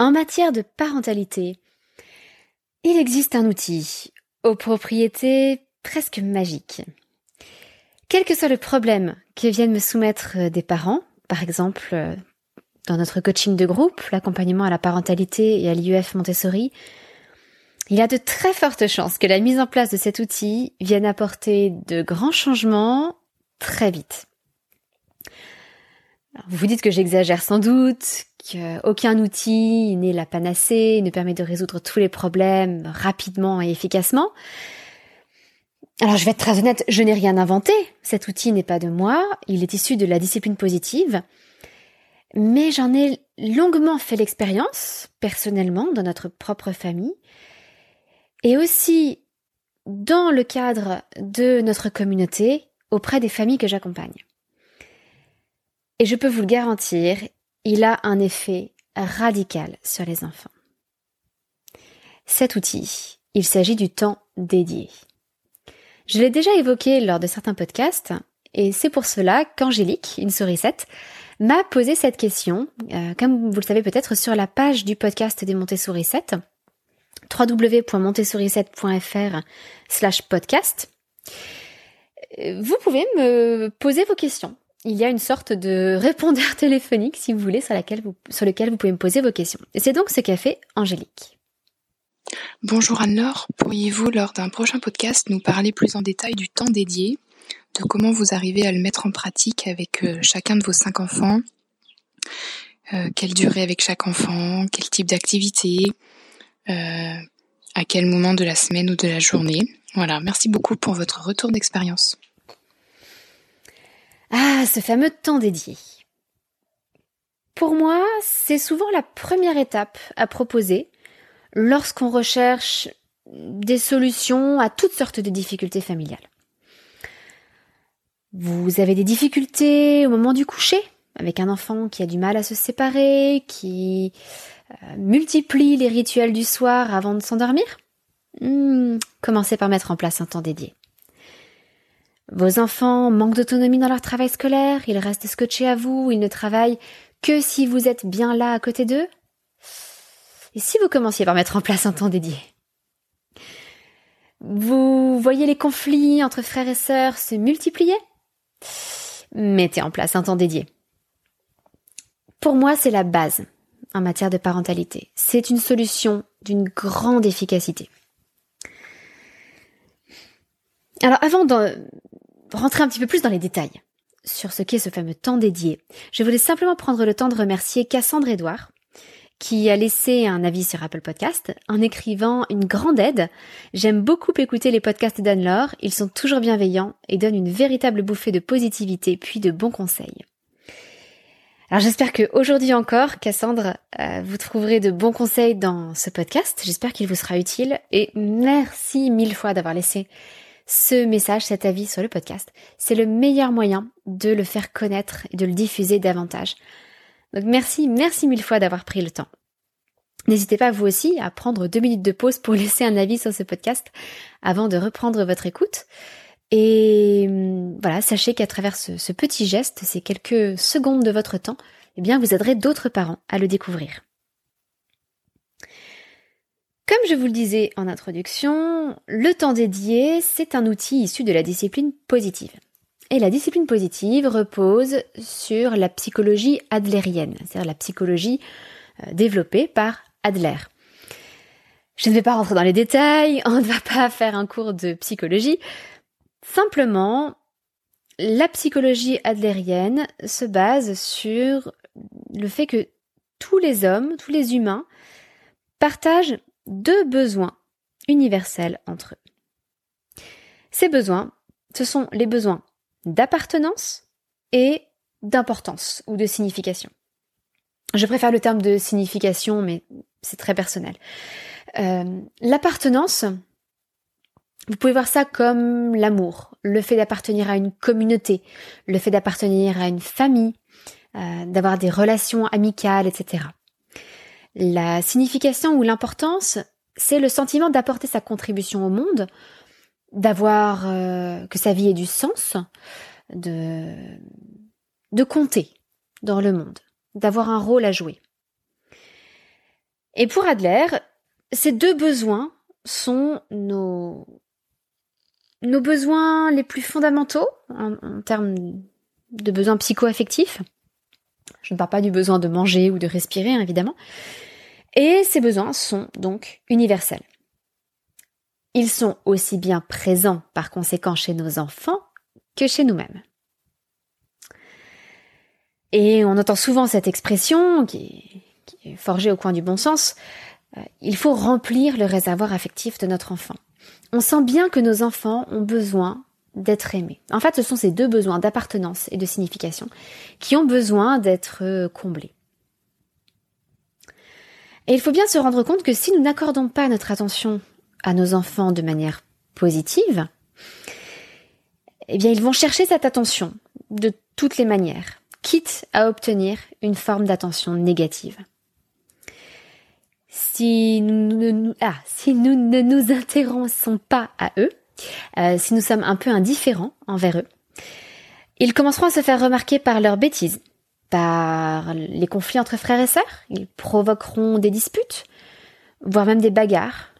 en matière de parentalité, il existe un outil aux propriétés presque magiques. Quel que soit le problème que viennent me soumettre des parents, par exemple dans notre coaching de groupe, l'accompagnement à la parentalité et à l'IUF Montessori, il y a de très fortes chances que la mise en place de cet outil vienne apporter de grands changements très vite. Vous vous dites que j'exagère sans doute, qu'aucun outil n'est la panacée, ne permet de résoudre tous les problèmes rapidement et efficacement. Alors je vais être très honnête, je n'ai rien inventé. Cet outil n'est pas de moi, il est issu de la discipline positive. Mais j'en ai longuement fait l'expérience, personnellement, dans notre propre famille, et aussi dans le cadre de notre communauté, auprès des familles que j'accompagne. Et je peux vous le garantir, il a un effet radical sur les enfants. Cet outil, il s'agit du temps dédié. Je l'ai déjà évoqué lors de certains podcasts, et c'est pour cela qu'Angélique, une sourisette, m'a posé cette question, euh, comme vous le savez peut-être, sur la page du podcast des Montessori 7, www.montessori7.fr slash podcast. Vous pouvez me poser vos questions il y a une sorte de répondeur téléphonique, si vous voulez, sur, lequel vous pouvez me poser vos questions. C'est donc ce qu'a fait Angélique. Bonjour Anne-Laure, pourriez-vous, lors d'un prochain podcast, nous parler plus en détail du temps dédié, de comment vous arrivez à le mettre en pratique avec euh, chacun de vos cinq enfants, euh, quelle durée avec chaque enfant, quel type d'activité, euh, à quel moment de la semaine ou de la journée. Voilà, merci beaucoup pour votre retour d'expérience. Ah, ce fameux temps dédié. Pour moi, c'est souvent la première étape à proposer lorsqu'on recherche des solutions à toutes sortes de difficultés familiales. Vous avez des difficultés au moment du coucher, avec un enfant qui a du mal à se séparer, qui euh, multiplie les rituels du soir avant de s'endormir hmm, Commencez par mettre en place un temps dédié. Vos enfants manquent d'autonomie dans leur travail scolaire, ils restent scotchés à vous, ils ne travaillent que si vous êtes bien là à côté d'eux Et si vous commenciez par mettre en place un temps dédié? Vous voyez les conflits entre frères et sœurs se multiplier? Mettez en place un temps dédié. Pour moi, c'est la base en matière de parentalité. C'est une solution d'une grande efficacité. Alors avant rentrer un petit peu plus dans les détails sur ce qu'est ce fameux temps dédié, je voulais simplement prendre le temps de remercier Cassandre Edouard, qui a laissé un avis sur Apple Podcast en écrivant une grande aide. J'aime beaucoup écouter les podcasts d'Anne-Laure, ils sont toujours bienveillants et donnent une véritable bouffée de positivité puis de bons conseils. Alors j'espère que aujourd'hui encore, Cassandre, euh, vous trouverez de bons conseils dans ce podcast. J'espère qu'il vous sera utile et merci mille fois d'avoir laissé ce message, cet avis sur le podcast. C'est le meilleur moyen de le faire connaître et de le diffuser davantage. Donc merci, merci mille fois d'avoir pris le temps. N'hésitez pas vous aussi à prendre deux minutes de pause pour laisser un avis sur ce podcast avant de reprendre votre écoute. Et hum, voilà, sachez qu'à travers ce, petit geste, ces quelques secondes de votre temps, eh bien, vous aiderez d'autres parents à le découvrir. Comme je vous le disais en introduction, le temps dédié, c'est un outil issu de la discipline positive. Et la discipline positive repose sur la psychologie adlérienne, c'est-à-dire la psychologie euh, développée par Adler. Je ne vais pas rentrer dans les détails, on ne va pas faire un cours de psychologie, Simplement, la psychologie adlérienne se base sur le fait que tous les hommes, tous les humains, partagent deux besoins universels entre eux. Ces besoins, ce sont les besoins d'appartenance et d'importance ou de signification. Je préfère le terme de signification, mais c'est très personnel. Euh, l'appartenance, vous pouvez voir ça comme l'amour, le fait d'appartenir à une communauté, le fait d'appartenir à une famille, euh, d'avoir des relations amicales, etc. La signification ou l'importance, c'est le sentiment d'apporter sa contribution au monde, d'avoir euh, que sa vie ait du sens, de de compter dans le monde, d'avoir un rôle à jouer. Et pour Adler, ces deux besoins sont nos nos besoins les plus fondamentaux en, termes de besoins psycho-affectifs. Je ne parle pas du besoin de manger ou de respirer, hein, évidemment. Et ces besoins sont donc universels. Ils sont aussi bien présents par conséquent chez nos enfants que chez nous-mêmes. Et on entend souvent cette expression qui est, forgée au coin du bon sens, euh, il faut remplir le réservoir affectif de notre enfant on sent bien que nos enfants ont besoin d'être aimés. En fait, ce sont ces deux besoins d'appartenance et de signification qui ont besoin d'être euh, comblés. Et il faut bien se rendre compte que si nous n'accordons pas notre attention à nos enfants de manière positive, eh bien, ils vont chercher cette attention de toutes les manières, quitte à obtenir une forme d'attention négative si nous, ne, ah, si nous ne nous intéressons pas à eux, euh, si nous sommes un peu indifférents envers eux, ils commenceront à se faire remarquer par leurs bêtises, par les conflits entre frères et sœurs, ils provoqueront des disputes, voire même des bagarres,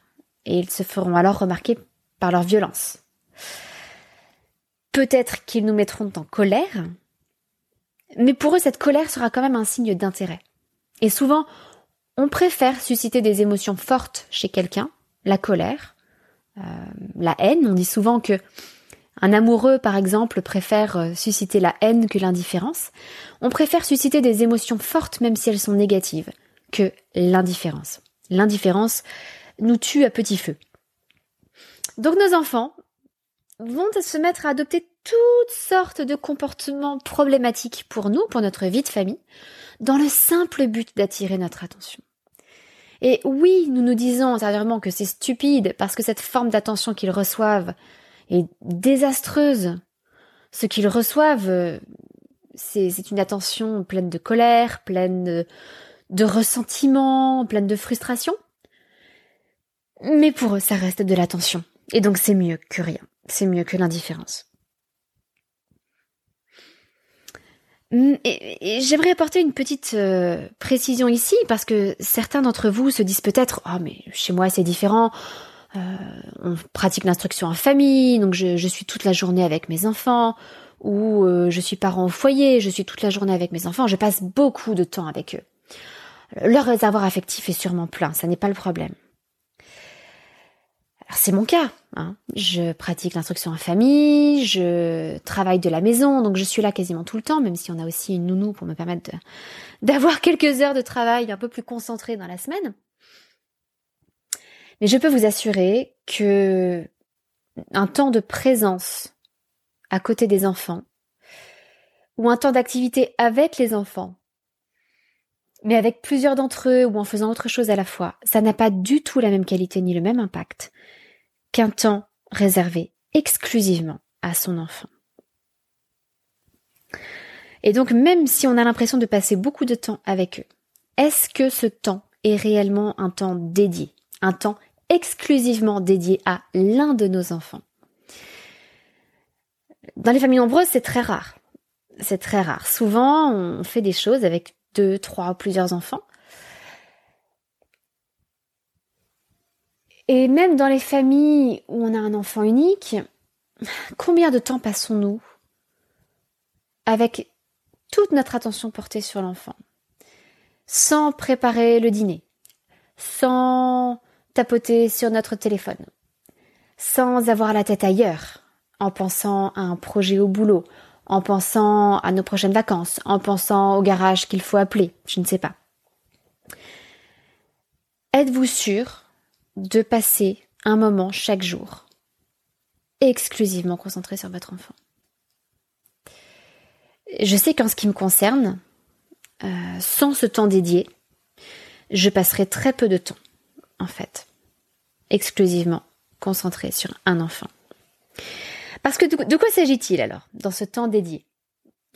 et ils se feront alors remarquer par leur violence. Peut-être qu'ils nous mettront en colère, mais pour eux cette colère sera quand même un signe d'intérêt. Et souvent, on préfère susciter des émotions fortes chez quelqu'un, la colère, euh, la haine. On dit souvent que un amoureux, par exemple, préfère euh, susciter la haine que l'indifférence. On préfère susciter des émotions fortes, même si elles sont négatives, que l'indifférence. L'indifférence nous tue à petit feu. Donc nos enfants vont se mettre à adopter toutes sortes de comportements problématiques pour nous, pour notre vie de famille, dans le simple but d'attirer notre attention. Et oui, nous nous disons intérieurement que c'est stupide parce que cette forme d'attention qu'ils reçoivent est désastreuse. ce qu'ils reçoivent, euh, c'est une attention pleine de colère, pleine de, de ressentiment, pleine de frustration. Mais pour eux, ça reste de l'attention. Et donc c'est mieux que rien. C'est mieux que l'indifférence. Mm, j'aimerais apporter une petite euh, précision ici parce que certains d'entre vous se disent peut-être ah mais chez moi c'est différent. Euh, on pratique l'instruction en famille donc je, suis toute la journée avec mes enfants. Ou euh, je suis parent au foyer je suis toute la journée avec mes enfants. Je passe beaucoup de temps avec eux. Leur réservoir affectif est sûrement plein ça n'est pas le problème c'est mon cas. Hein. Je pratique l'instruction en famille, je travaille de la maison, donc je suis là quasiment tout le temps, même si on a aussi une nounou pour me permettre d'avoir quelques heures de travail un peu plus concentrées dans la semaine. Mais je peux vous assurer que un temps de présence à côté des enfants, ou un temps d'activité avec les enfants, mais avec plusieurs d'entre eux ou en faisant autre chose à la fois, ça n'a pas du tout la même qualité ni le même impact qu'un temps réservé exclusivement à son enfant. Et donc même si on a l'impression de passer beaucoup de temps avec eux, est-ce que ce temps est réellement un temps dédié, un temps exclusivement dédié à l'un de nos enfants? Dans les familles nombreuses, c'est très rare. C'est très rare. Souvent, on fait des choses avec deux, trois ou plusieurs enfants Et même dans les familles où on a un enfant unique, combien de temps passons-nous avec toute notre attention portée sur l'enfant, sans préparer le dîner, sans tapoter sur notre téléphone, sans avoir la tête ailleurs, en pensant à un projet au boulot, en pensant à nos prochaines vacances, en pensant au garage qu'il faut appeler, je ne sais pas. Êtes-vous sûr de passer un moment chaque jour exclusivement concentré sur votre enfant. Je sais qu'en ce qui me concerne, euh, sans ce temps dédié, je passerai très peu de temps, en fait, exclusivement concentré sur un enfant. Parce que de, quoi s'agit-il alors dans ce temps dédié?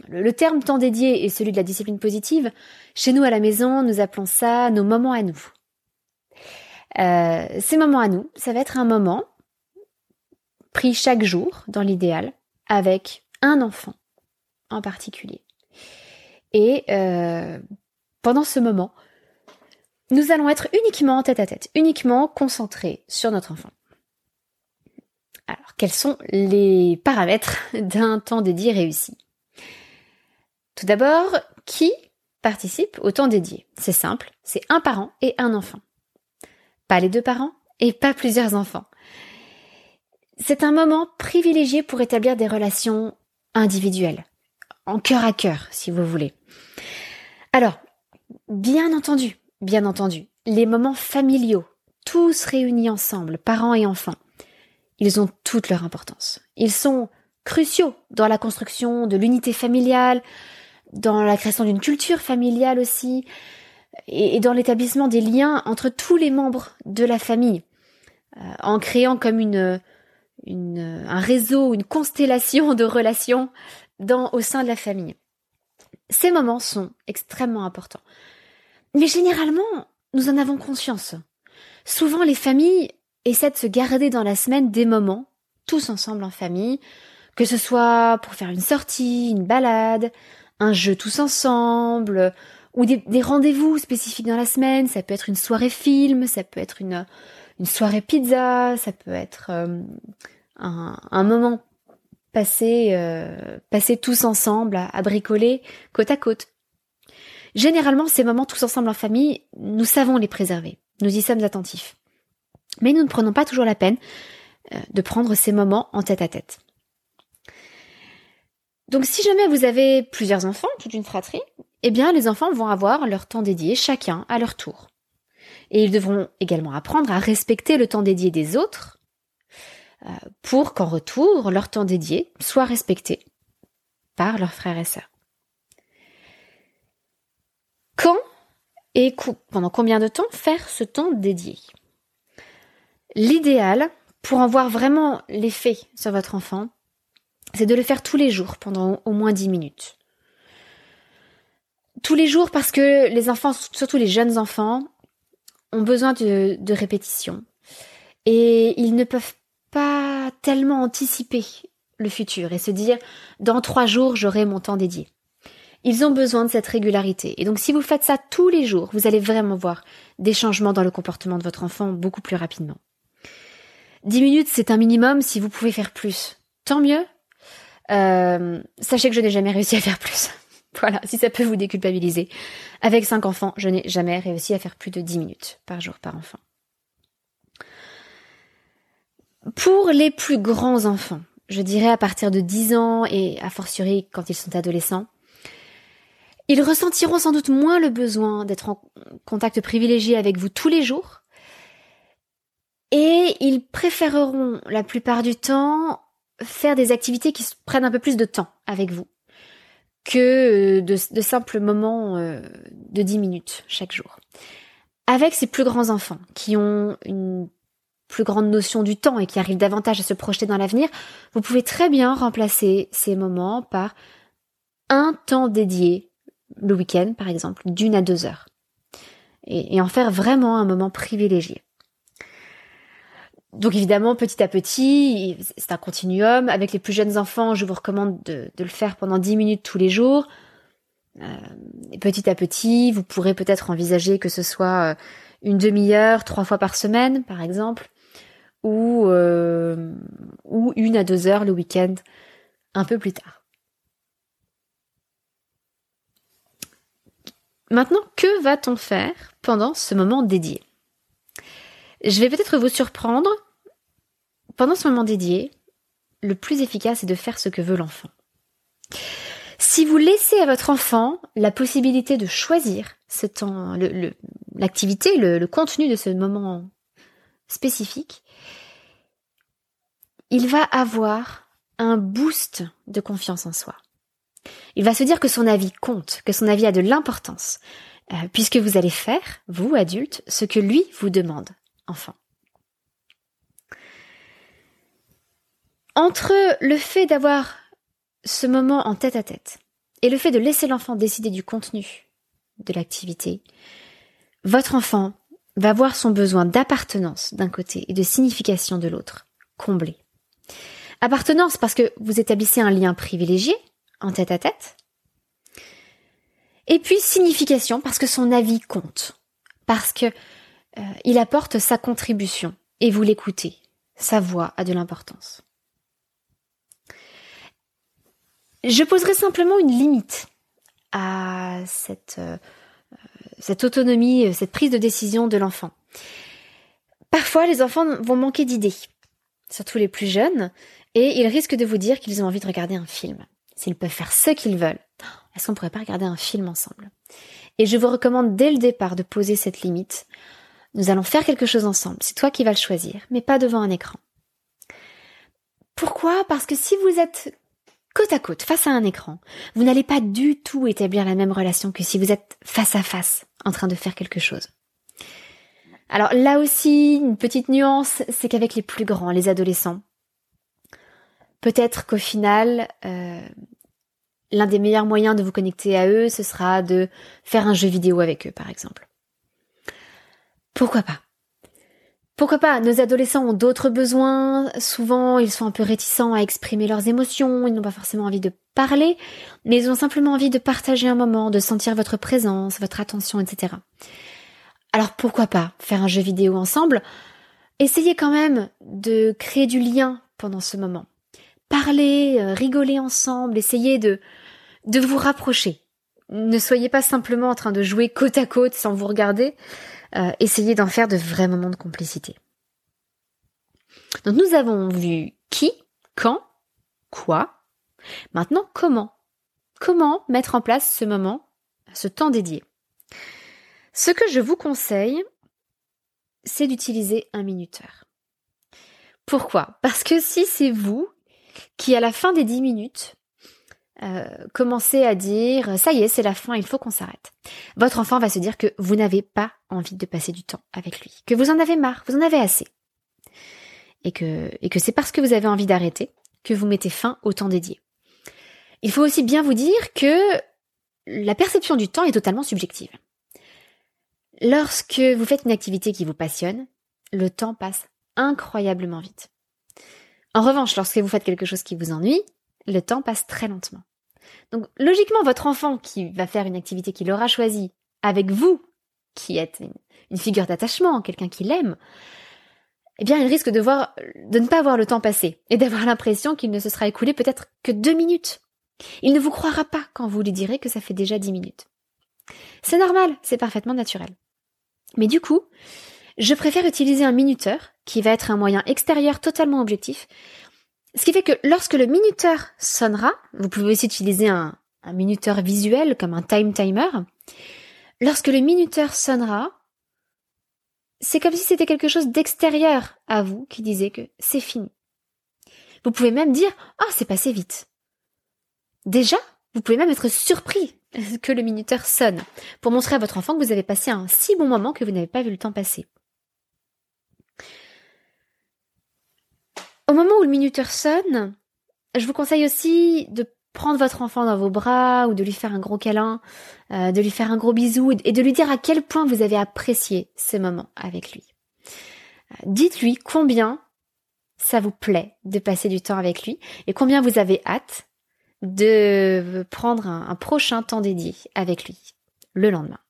Le, le, terme temps dédié est celui de la discipline positive. Chez nous à la maison, nous appelons ça nos moments à nous. Euh, ces moments à nous, ça va être un moment pris chaque jour, dans l'idéal, avec un enfant en particulier. Et euh, pendant ce moment, nous allons être uniquement tête à tête, uniquement concentrés sur notre enfant. Alors, quels sont les paramètres d'un temps dédié réussi? Tout d'abord, qui participe au temps dédié? C'est simple, c'est un parent et un enfant pas les deux parents et pas plusieurs enfants. C'est un moment privilégié pour établir des relations individuelles, en cœur à cœur, si vous voulez. Alors, bien entendu, bien entendu, les moments familiaux, tous réunis ensemble, parents et enfants, ils ont toute leur importance. Ils sont cruciaux dans la construction de l'unité familiale, dans la création d'une culture familiale aussi, et, dans l'établissement des liens entre tous les membres de la famille, euh, en créant comme une, une, un réseau, une constellation de relations dans, au sein de la famille. Ces moments sont extrêmement importants. Mais généralement, nous en avons conscience. Souvent, les familles essaient de se garder dans la semaine des moments, tous ensemble en famille, que ce soit pour faire une sortie, une balade, un jeu tous ensemble, ou des, rendez-vous spécifiques dans la semaine. Ça peut être une soirée film, ça peut être une, soirée pizza, ça peut être euh, un, un, moment passé, euh, passé tous ensemble à, bricoler côte à côte. Généralement, ces moments tous ensemble en famille, nous savons les préserver. Nous y sommes attentifs. Mais nous ne prenons pas toujours la peine euh, de prendre ces moments en tête à tête. Donc si jamais vous avez plusieurs enfants, toute une fratrie, eh bien les enfants vont avoir leur temps dédié chacun à leur tour. Et ils devront également apprendre à respecter le temps dédié des autres euh, pour qu'en retour, leur temps dédié soit respecté par leurs frères et sœurs. Quand et pendant combien de temps faire ce temps dédié? L'idéal, pour en voir vraiment l'effet sur votre enfant, c'est de le faire tous les jours pendant au moins 10 minutes. Tous les jours parce que les enfants, surtout les jeunes enfants, ont besoin de, de répétition. Et ils ne peuvent pas tellement anticiper le futur et se dire dans trois jours j'aurai mon temps dédié. Ils ont besoin de cette régularité. Et donc si vous faites ça tous les jours, vous allez vraiment voir des changements dans le comportement de votre enfant beaucoup plus rapidement. Dix minutes, c'est un minimum. Si vous pouvez faire plus, tant mieux. Euh, sachez que je n'ai jamais réussi à faire plus. Voilà, si ça peut vous déculpabiliser. Avec cinq enfants, je n'ai jamais réussi à faire plus de dix minutes par jour par enfant. Pour les plus grands enfants, je dirais à partir de 10 ans et a fortiori quand ils sont adolescents, ils ressentiront sans doute moins le besoin d'être en contact privilégié avec vous tous les jours et ils préféreront la plupart du temps faire des activités qui prennent un peu plus de temps avec vous que de, simples moments euh, de 10 minutes chaque jour. Avec ces plus grands enfants qui ont une plus grande notion du temps et qui arrivent davantage à se projeter dans l'avenir, vous pouvez très bien remplacer ces moments par un temps dédié, le week-end par exemple, d'une à deux heures. Et, en faire vraiment un moment privilégié. Donc évidemment, petit à petit, c'est un continuum. Avec les plus jeunes enfants, je vous recommande de, le faire pendant dix minutes tous les jours. Euh, et petit à petit, vous pourrez peut-être envisager que ce soit euh, une demi-heure, trois fois par semaine, par exemple euh, ou une à deux heures le week-end un peu plus tard. Maintenant, que va-t-on faire pendant ce moment dédié? Je vais peut-être vous surprendre. Pendant ce moment dédié, le plus efficace est de faire ce que veut l'enfant. Si vous laissez à votre enfant la possibilité de choisir ce temps, l'activité, le, contenu de ce moment spécifique, il va avoir un boost de confiance en soi. Il va se dire que son avis compte, que son avis a de l'importance, euh, puisque vous allez faire, vous, adulte, ce que lui vous demande, enfant. Entre le fait d'avoir ce moment en tête à tête et le fait de laisser l'enfant décider du contenu de l'activité, votre enfant va voir son besoin d'appartenance d'un côté et de signification de l'autre comblé. Appartenance parce que vous établissez un lien privilégié en tête à tête. Et puis signification parce que son avis compte, parce que euh, il apporte sa contribution et vous l'écoutez. Sa voix a de l'importance. Je poserai simplement une limite à cette, euh, cette autonomie, cette prise de décision de l'enfant. Parfois, les enfants vont manquer d'idées surtout les plus jeunes, et ils risquent de vous dire qu'ils ont envie de regarder un film. S'ils peuvent faire ce qu'ils veulent, est-ce qu'on pourrait pas regarder un film ensemble? Et je vous recommande dès le départ de poser cette limite. Nous allons faire quelque chose ensemble, c'est toi qui vas le choisir, mais pas devant un écran. Pourquoi? Parce que si vous êtes côte à côte, face à un écran, vous n'allez pas du tout établir la même relation que si vous êtes face à face, en train de faire quelque chose. Alors là aussi, une petite nuance, c'est qu'avec les plus grands, les adolescents, peut-être qu'au final, euh, l'un des meilleurs moyens de vous connecter à eux, ce sera de faire un jeu vidéo avec eux, par exemple. Pourquoi pas? Pourquoi pas? Nos adolescents ont d'autres besoins, souvent ils sont un peu réticents à exprimer leurs émotions, ils n'ont pas forcément envie de parler, mais ils ont simplement envie de partager un moment, de sentir votre présence, votre attention, etc. Alors pourquoi pas faire un jeu vidéo ensemble? Essayez quand même de créer du lien pendant ce moment. Parlez, euh, rigolez ensemble, essayez de, de vous rapprocher. Ne soyez pas simplement en train de jouer côte à côte sans vous regarder. Euh, essayez d'en faire de vrais moments de complicité. Donc nous avons vu qui, quand, quoi. Maintenant, comment Comment mettre en place ce moment, ce temps dédié ce que je vous conseille, c'est d'utiliser un minuteur. Pourquoi? Parce que si c'est vous qui, à la fin des 10 minutes, euh, commencez à dire ça y est, c'est la fin, il faut qu'on s'arrête. Votre enfant va se dire que vous n'avez pas envie de passer du temps avec lui, que vous en avez marre, vous en avez assez. Et que, et que c'est parce que vous avez envie d'arrêter que vous mettez fin au temps dédié. Il faut aussi bien vous dire que la perception du temps est totalement subjective. Lorsque vous faites une activité qui vous passionne, le temps passe incroyablement vite. En revanche, lorsque vous faites quelque chose qui vous ennuie, le temps passe très lentement. Donc logiquement, votre enfant qui va faire une activité qu'il aura choisie avec vous, qui êtes une, figure d'attachement, quelqu'un qui l'aime, eh bien, il risque de voir, de ne pas voir le temps passer et d'avoir l'impression qu'il ne se sera écoulé peut-être que deux minutes. Il ne vous croira pas quand vous lui direz que ça fait déjà dix minutes. C'est normal, c'est parfaitement naturel. Mais du coup, je préfère utiliser un minuteur, qui va être un moyen extérieur totalement objectif, ce qui fait que lorsque le minuteur sonnera, vous pouvez aussi utiliser un, minuteur visuel comme un time timer, lorsque le minuteur sonnera, c'est comme si c'était quelque chose d'extérieur à vous qui disait que c'est fini. Vous pouvez même dire Ah, oh, c'est passé vite. Déjà, vous pouvez même être surpris que le minuteur sonne pour montrer à votre enfant que vous avez passé un si bon moment que vous n'avez pas vu le temps passer. Au moment où le minuteur sonne, je vous conseille aussi de prendre votre enfant dans vos bras ou de lui faire un gros câlin, euh, de lui faire un gros bisou et de lui dire à quel point vous avez apprécié ce moment avec lui. Euh, dites-lui combien ça vous plaît de passer du temps avec lui et combien vous avez hâte de prendre un, prochain temps dédié avec lui le lendemain.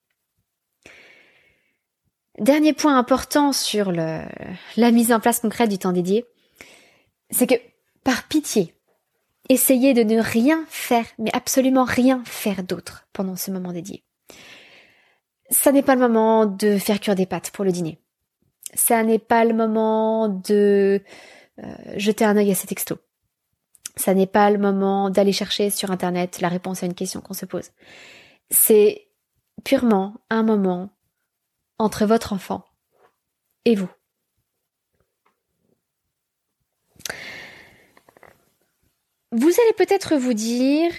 Dernier point important sur le, la mise en place concrète du temps dédié, c'est que par pitié, essayez de ne rien faire, mais absolument rien faire d'autre pendant ce moment dédié. Ça n'est pas le moment de faire cuire des pâtes pour le dîner. Ça n'est pas le moment de euh, jeter un œil à ces textos. Ça n'est pas le moment d'aller chercher sur Internet la réponse à une question qu'on se pose. C'est purement un moment entre votre enfant et vous. Vous allez peut-être vous dire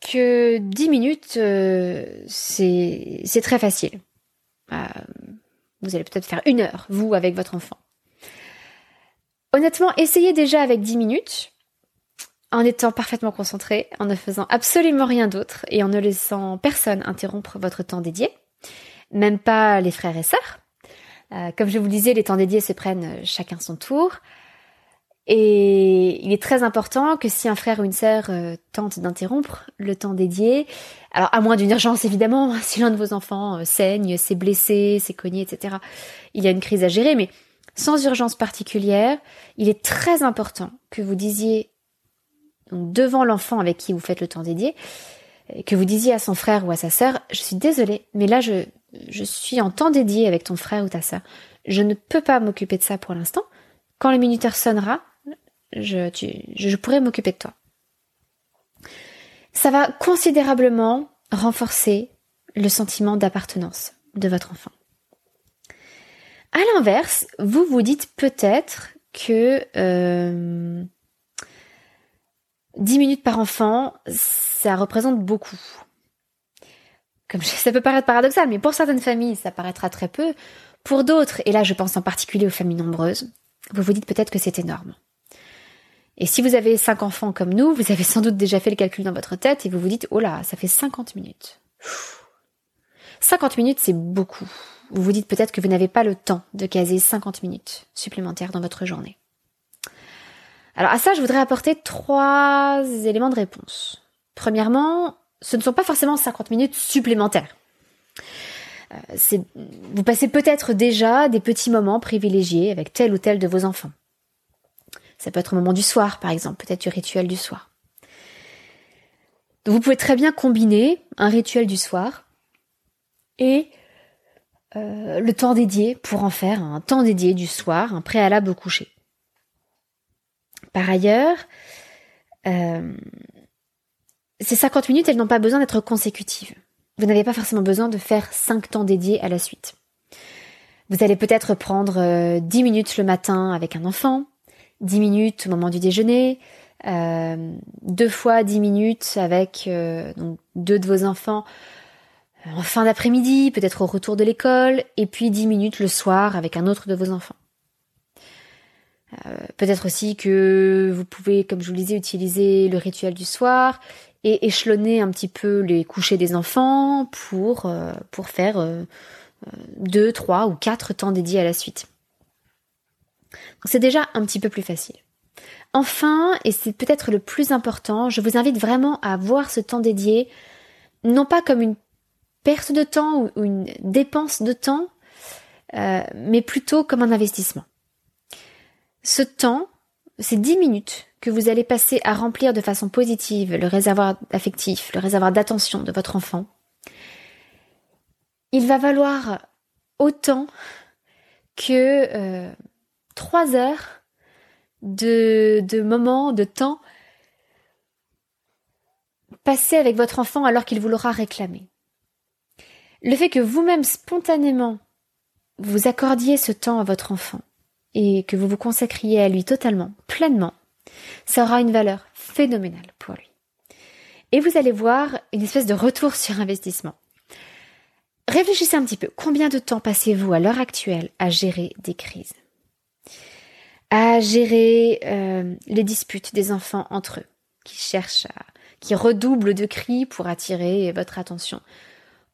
que 10 minutes, euh, c'est très facile. Euh, vous allez peut-être faire une heure, vous, avec votre enfant. Honnêtement, essayez déjà avec 10 minutes, en étant parfaitement concentré, en ne faisant absolument rien d'autre et en ne laissant personne interrompre votre temps dédié, même pas les frères et sœurs. Euh, comme je vous le disais, les temps dédiés se prennent chacun son tour. Et il est très important que si un frère ou une sœur euh, tente d'interrompre le temps dédié, alors à moins d'une urgence évidemment, si l'un de vos enfants euh, saigne, s'est blessé, s'est cogné, etc., il y a une crise à gérer, mais sans urgence particulière, il est très important que vous disiez devant l'enfant avec qui vous faites le temps dédié, que vous disiez à son frère ou à sa sœur, je suis désolée, mais là je, je suis en temps dédié avec ton frère ou ta sœur. Je ne peux pas m'occuper de ça pour l'instant. Quand le minuteur sonnera, je, pourrais m'occuper de toi. Ça va considérablement renforcer le sentiment d'appartenance de votre enfant. À l'inverse, vous vous dites peut-être que euh, 10 minutes par enfant, ça représente beaucoup. Comme ça peut paraître paradoxal, mais pour certaines familles, ça paraîtra très peu. Pour d'autres, et là je pense en particulier aux familles nombreuses, vous vous dites peut-être que c'est énorme. Et si vous avez cinq enfants comme nous, vous avez sans doute déjà fait le calcul dans votre tête et vous vous dites, oh là, ça fait 50 minutes. 50 minutes, c'est beaucoup. Vous vous dites peut-être que vous n'avez pas le temps de caser 50 minutes supplémentaires dans votre journée. Alors à ça, je voudrais apporter trois éléments de réponse. Premièrement, ce ne sont pas forcément 50 minutes supplémentaires. Euh, vous passez peut-être déjà des petits moments privilégiés avec tel ou tel de vos enfants. Ça peut être au moment du soir, par exemple, peut-être du rituel du soir. Vous pouvez très bien combiner un rituel du soir et euh, le temps dédié pour en faire un temps dédié du soir, un préalable au coucher. Par ailleurs, euh, ces 50 minutes, elles n'ont pas besoin d'être consécutives. Vous n'avez pas forcément besoin de faire 5 temps dédiés à la suite. Vous allez peut-être prendre 10 euh, minutes le matin avec un enfant, 10 minutes au moment du déjeuner, euh, deux fois 10 minutes avec euh, deux de vos enfants en fin d'après-midi, peut-être au retour de l'école, et puis 10 minutes le soir avec un autre de vos enfants. Euh, peut-être aussi que vous pouvez, comme je vous le disais, utiliser le rituel du soir et échelonner un petit peu les couchers des enfants pour, euh, pour faire euh, deux, trois ou quatre temps dédiés à la suite. C'est déjà un petit peu plus facile. Enfin, et c'est peut-être le plus important, je vous invite vraiment à voir ce temps dédié, non pas comme une perte de temps ou une dépense de temps, mais plutôt comme un investissement. Ce temps, ces 10 minutes que vous allez passer à remplir de façon positive le réservoir affectif, le réservoir d'attention de votre enfant, il va valoir autant que euh, trois heures de, de moments, de temps passés avec votre enfant alors qu'il vous l'aura réclamé. Le fait que vous-même spontanément vous accordiez ce temps à votre enfant, et que vous vous consacriez à lui totalement, pleinement, ça aura une valeur phénoménale pour lui. Et vous allez voir une espèce de retour sur investissement. Réfléchissez un petit peu. Combien de temps passez-vous à l'heure actuelle à gérer des crises? À gérer euh, les disputes des enfants entre eux, qui cherchent à, qui redoublent de cris pour attirer votre attention,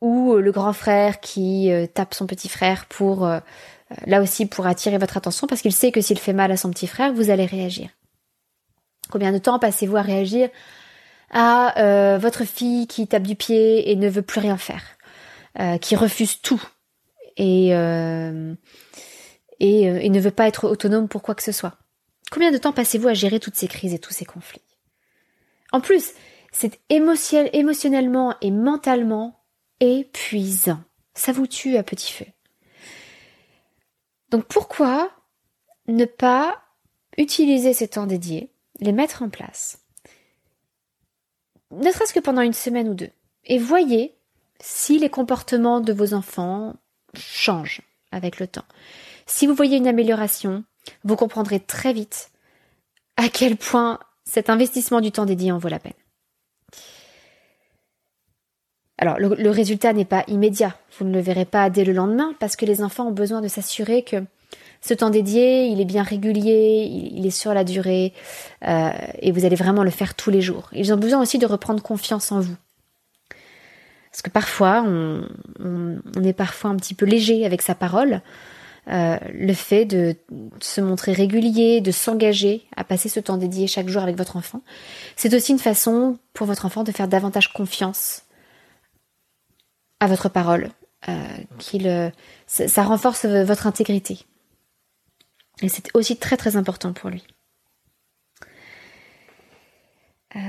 ou le grand frère qui euh, tape son petit frère pour euh, là aussi pour attirer votre attention parce qu'il sait que s'il fait mal à son petit frère, vous allez réagir. Combien de temps passez-vous à réagir à euh, votre fille qui tape du pied et ne veut plus rien faire, euh, qui refuse tout et, euh, et, et ne veut pas être autonome pour quoi que ce soit Combien de temps passez-vous à gérer toutes ces crises et tous ces conflits? En plus, c'est émotionnellement et mentalement épuisant. Ça vous tue à petit feu. Donc pourquoi ne pas utiliser ces temps dédiés, les mettre en place, ne serait-ce que pendant une semaine ou deux, et voyez si les comportements de vos enfants changent avec le temps. Si vous voyez une amélioration, vous comprendrez très vite à quel point cet investissement du temps dédié en vaut la peine. Alors le, résultat n'est pas immédiat, vous ne le verrez pas dès le lendemain parce que les enfants ont besoin de s'assurer que ce temps dédié, il est bien régulier, il, est sur la durée euh, et vous allez vraiment le faire tous les jours. Ils ont besoin aussi de reprendre confiance en vous. Parce que parfois, on, est parfois un petit peu léger avec sa parole. Euh, le fait de se montrer régulier, de s'engager à passer ce temps dédié chaque jour avec votre enfant, c'est aussi une façon pour votre enfant de faire davantage confiance à votre parole, euh, qu'il, euh, ça, renforce votre intégrité. Et c'est aussi très très important pour lui.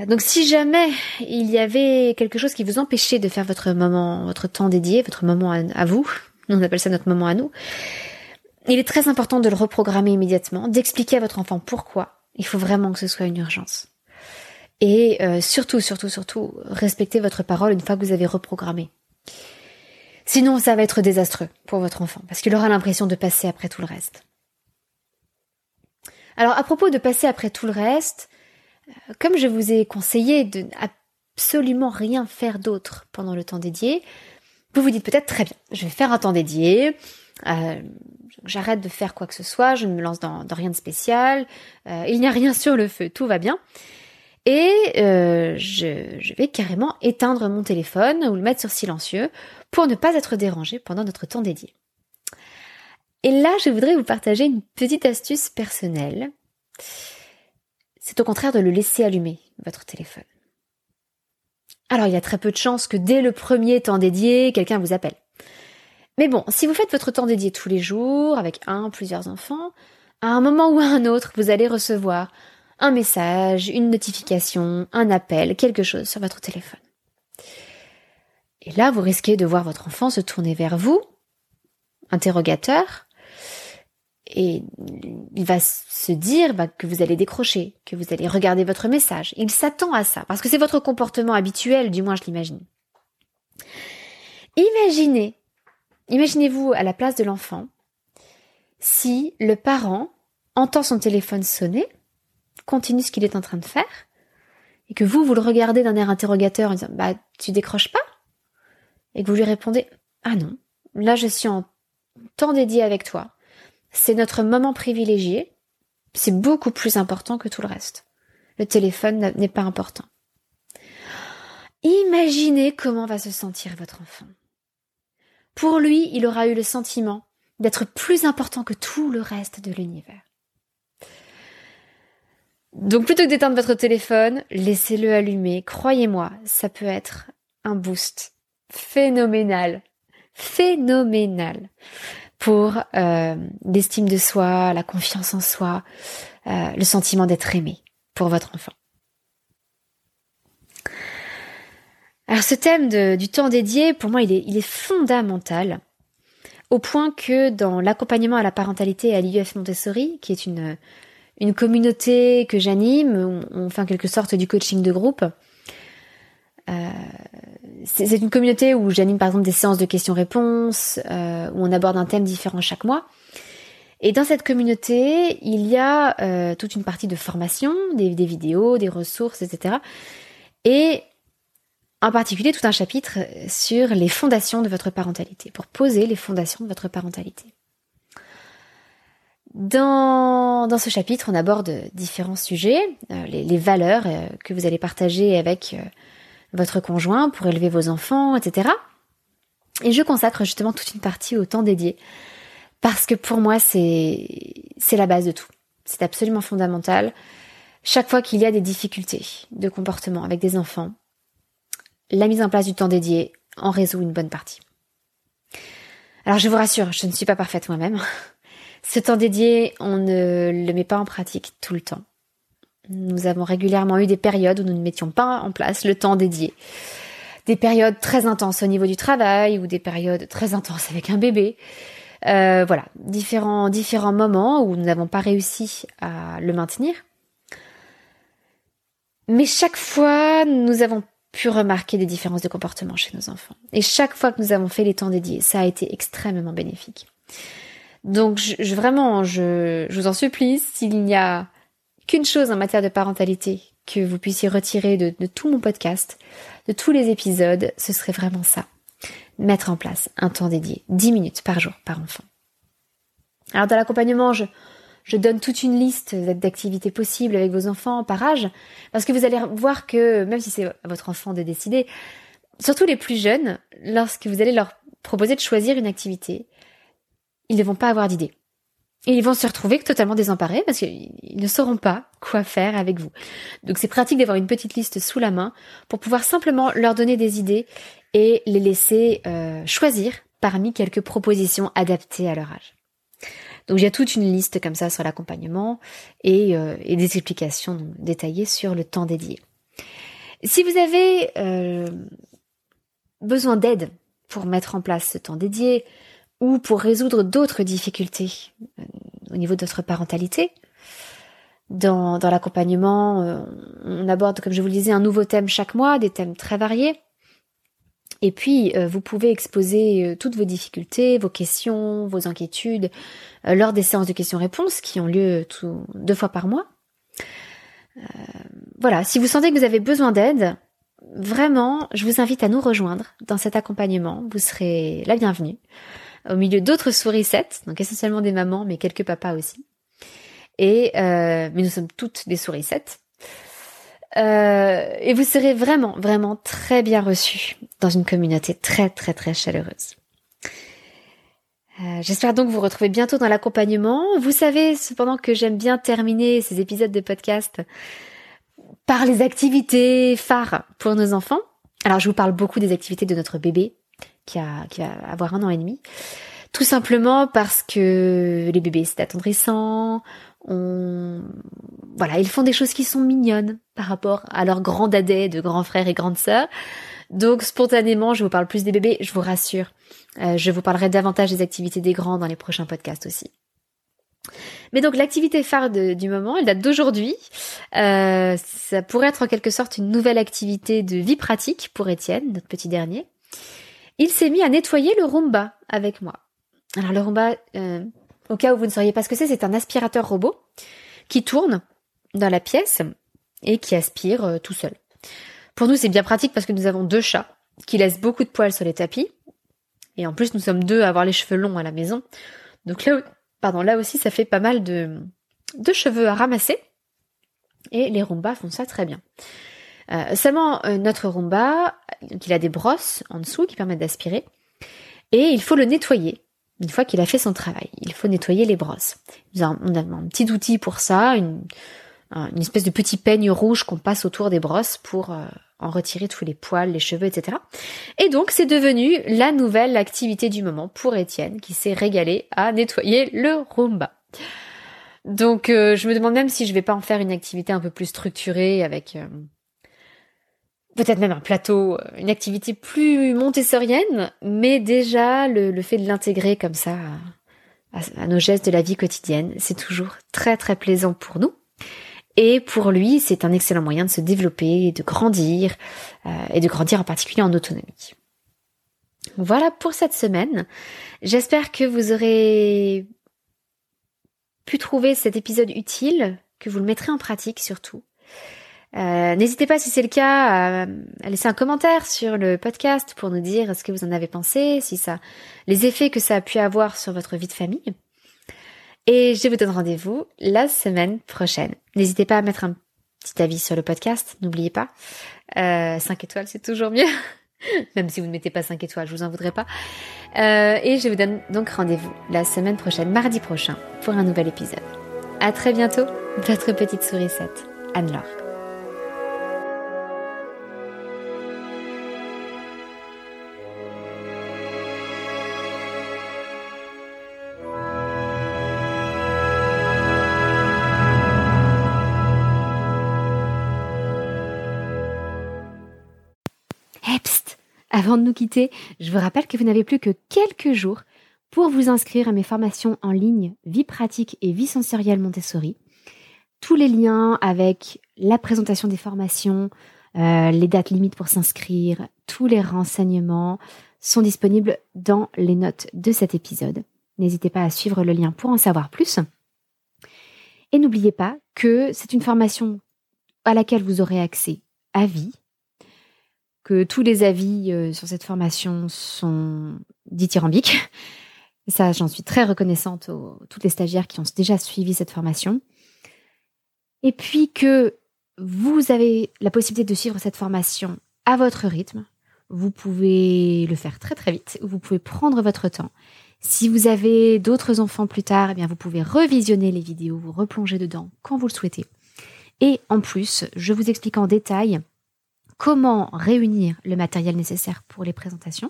Donc si jamais il y avait quelque chose qui vous empêchait de faire votre moment, votre temps dédié, votre moment à, vous, on appelle ça notre moment à nous, il est très important de le reprogrammer immédiatement, d'expliquer à votre enfant pourquoi il faut vraiment que ce soit une urgence. Et surtout, surtout, surtout, respecter votre parole une fois que vous avez reprogrammé. Sinon, ça va être désastreux pour votre enfant, parce qu'il aura l'impression de passer après tout le reste. Alors, à propos de passer après tout le reste, euh, comme je vous ai conseillé de absolument rien faire d'autre pendant le temps dédié, vous vous dites peut-être très bien, je vais faire un temps dédié, euh, j'arrête de faire quoi que ce soit, je ne me lance dans, rien de spécial, euh, il n'y a rien sur le feu, tout va bien. Et je, je vais carrément éteindre mon téléphone ou le mettre sur silencieux pour ne pas être dérangé pendant notre temps dédié. Et là, je voudrais vous partager une petite astuce personnelle. C'est au contraire de le laisser allumer, votre téléphone. Alors, il y a très peu de chances que dès le premier temps dédié, quelqu'un vous appelle. Mais bon, si vous faites votre temps dédié tous les jours, avec un, plusieurs enfants, à un moment ou à un autre, vous allez recevoir un message, une notification, un appel, quelque chose sur votre téléphone. Et là, vous risquez de voir votre enfant se tourner vers vous, interrogateur, et il va se dire bah, que vous allez décrocher, que vous allez regarder votre message. Il s'attend à ça, parce que c'est votre comportement habituel, du moins je l'imagine. Imaginez, imaginez-vous à la place de l'enfant, si le parent entend son téléphone sonner, continue ce qu'il est en train de faire, et que vous, vous le regardez d'un air interrogateur en disant, bah, tu décroches pas? et que vous lui répondez Ah non, là je suis en temps dédié avec toi, c'est notre moment privilégié, C'est beaucoup plus important que tout le reste. Le téléphone n'est pas important. Imaginez comment va se sentir votre enfant. Pour lui, il aura eu le sentiment d'être plus important que tout le reste de l'univers. Donc plutôt que d'éteindre votre téléphone, laissez-le allumer. Croyez-moi, ça peut être un boost phénoménal, phénoménal pour euh, l'estime de soi, la confiance en soi, euh, le sentiment d'être aimé pour votre enfant. Alors ce thème du temps dédié, pour moi, il est, il est fondamental, au point que dans l'accompagnement à la parentalité à l'IUF Montessori, qui est une, une communauté que j'anime, on, fait en quelque sorte du coaching de groupe, euh, c'est une communauté où j'anime par exemple des séances de questions-réponses, euh, où on aborde un thème différent chaque mois. Et dans cette communauté, il y a euh, toute une partie de formation, des, des, vidéos, des ressources, etc. Et en particulier tout un chapitre sur les fondations de votre parentalité, pour poser les fondations de votre parentalité. Dans, dans ce chapitre, on aborde différents sujets, euh, les, valeurs euh, que vous allez partager avec euh, votre conjoint pour élever vos enfants, etc. Et je consacre justement toute une partie au temps dédié, parce que pour moi, c'est c'est la base de tout. C'est absolument fondamental. Chaque fois qu'il y a des difficultés de comportement avec des enfants, la mise en place du temps dédié en résout une bonne partie. Alors je vous rassure, je ne suis pas parfaite moi-même. Ce temps dédié, on ne le met pas en pratique tout le temps. Nous avons régulièrement eu des périodes où nous ne mettions pas en place le temps dédié. Des périodes très intenses au niveau du travail ou des périodes très intenses avec un bébé. Euh, voilà, différents, différents moments où nous n'avons pas réussi à le maintenir. Mais chaque fois, nous avons pu remarquer des différences de comportement chez nos enfants. Et chaque fois que nous avons fait les temps dédiés, ça a été extrêmement bénéfique. Donc je, vraiment, je, je, vous en supplie, s'il n'y a qu'une chose en matière de parentalité que vous puissiez retirer de, de tout mon podcast, de tous les épisodes, ce serait vraiment ça. Mettre en place un temps dédié, 10 minutes par jour par enfant. Alors dans l'accompagnement, je, je donne toute une liste d'activités possibles avec vos enfants par âge, parce que vous allez voir que même si c'est votre enfant de décider, surtout les plus jeunes, lorsque vous allez leur proposer de choisir une activité, ils ne vont pas avoir d'idée. Et ils vont se retrouver totalement désemparés parce qu'ils ne sauront pas quoi faire avec vous. Donc c'est pratique d'avoir une petite liste sous la main pour pouvoir simplement leur donner des idées et les laisser euh, choisir parmi quelques propositions adaptées à leur âge. Donc il y a toute une liste comme ça sur l'accompagnement et, euh, des explications détaillées sur le temps dédié. Si vous avez euh, besoin d'aide pour mettre en place ce temps dédié ou pour résoudre d'autres difficultés euh, au niveau de votre parentalité, dans, dans l'accompagnement, on aborde, comme je vous le disais, un nouveau thème chaque mois, des thèmes très variés. Et puis, euh, vous pouvez exposer euh, toutes vos difficultés, vos questions, vos inquiétudes euh, lors des séances de questions-réponses qui ont lieu deux fois par mois. voilà, si vous sentez que vous avez besoin d'aide, vraiment, je vous invite à nous rejoindre dans cet accompagnement. Vous serez la bienvenue au milieu d'autres sourissettes, donc essentiellement des mamans, mais quelques papas aussi. Et mais nous sommes toutes des sourissettes. Euh, et vous serez vraiment, vraiment très bien reçus dans une communauté très, très, très chaleureuse. Euh, J'espère donc vous retrouver bientôt dans l'accompagnement. Vous savez cependant que j'aime bien terminer ces épisodes de podcast par les activités phares pour nos enfants. Alors je vous parle beaucoup des activités de notre bébé qui a qui va avoir un an et demi. Tout simplement parce que les bébés c'est attendrissant, on... voilà, ils font des choses qui sont mignonnes par rapport à leurs grands dadais de grands frères et grandes sœurs. Donc spontanément, je vous parle plus des bébés, je vous rassure. Euh, je vous parlerai davantage des activités des grands dans les prochains podcasts aussi. Mais donc l'activité phare du moment, elle date d'aujourd'hui. Euh, ça pourrait être en quelque sorte une nouvelle activité de vie pratique pour Étienne, notre petit dernier. Il s'est mis à nettoyer le Roomba avec moi. Alors le Roomba, euh, au cas où vous ne sauriez pas ce que c'est, c'est un aspirateur robot qui tourne dans la pièce et qui aspire euh, tout seul. Pour nous, c'est bien pratique parce que nous avons deux chats qui laissent beaucoup de poils sur les tapis. Et en plus, nous sommes deux à avoir les cheveux longs à la maison. Donc là, pardon, là aussi, ça fait pas mal de, cheveux à ramasser. Et les Roomba font ça très bien. Euh, seulement, euh, notre Roomba, il a des brosses en dessous qui permettent d'aspirer. Et il faut le nettoyer une fois qu'il a fait son travail. Il faut nettoyer les brosses. On a un petit outil pour ça, une, espèce de petit peigne rouge qu'on passe autour des brosses pour euh, en retirer tous les poils, les cheveux, etc. Et donc c'est devenu la nouvelle activité du moment pour Étienne qui s'est régalé à nettoyer le Roomba. Donc euh, je me demande même si je vais pas en faire une activité un peu plus structurée avec euh, peut-être même un plateau, une activité plus montessorienne, mais déjà le, fait de l'intégrer comme ça à nos gestes de la vie quotidienne, c'est toujours très très plaisant pour nous. Et pour lui, c'est un excellent moyen de se développer, de grandir, euh, et de grandir en particulier en autonomie. Voilà pour cette semaine. J'espère que vous aurez pu trouver cet épisode utile, que vous le mettrez en pratique surtout. Euh, N'hésitez pas si c'est le cas à, laisser un commentaire sur le podcast pour nous dire ce que vous en avez pensé, si ça, les effets que ça a pu avoir sur votre vie de famille. Et je vous donne rendez-vous la semaine prochaine. N'hésitez pas à mettre un petit avis sur le podcast, n'oubliez pas. Euh, 5 étoiles, c'est toujours mieux. Même si vous ne mettez pas 5 étoiles, je vous en voudrais pas. Euh, et je vous donne donc rendez-vous la semaine prochaine, mardi prochain, pour un nouvel épisode. À très bientôt, votre petite sourisette, Anne-Laure. Avant de nous quitter, je vous rappelle que vous n'avez plus que quelques jours pour vous inscrire à mes formations en ligne Vie pratique et vie sensorielle Montessori. Tous les liens avec la présentation des formations, euh, les dates limites pour s'inscrire, tous les renseignements sont disponibles dans les notes de cet épisode. N'hésitez pas à suivre le lien pour en savoir plus. Et n'oubliez pas que c'est une formation à laquelle vous aurez accès à vie, que tous les avis euh, sur cette formation sont dithyrambiques. Ça, j'en suis très reconnaissante aux toutes les stagiaires qui ont déjà suivi cette formation. Et puis que vous avez la possibilité de suivre cette formation à votre rythme. Vous pouvez le faire très très vite. Vous pouvez prendre votre temps. Si vous avez d'autres enfants plus tard, eh bien vous pouvez revisionner les vidéos, vous replonger dedans quand vous le souhaitez. Et en plus, je vous explique en détail comment réunir le matériel nécessaire pour les présentations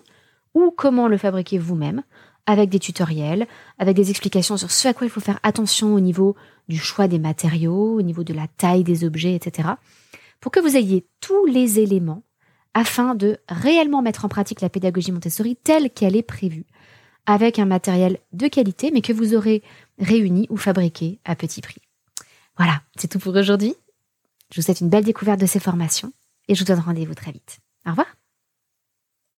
ou comment le fabriquer vous-même avec des tutoriels, avec des explications sur ce à quoi il faut faire attention au niveau du choix des matériaux, au niveau de la taille des objets, etc. Pour que vous ayez tous les éléments afin de réellement mettre en pratique la pédagogie Montessori telle qu'elle est prévue, avec un matériel de qualité, mais que vous aurez réuni ou fabriqué à petit prix. Voilà, c'est tout pour aujourd'hui. Je vous souhaite une belle découverte de ces formations et je vous donne rendez-vous très vite. Au revoir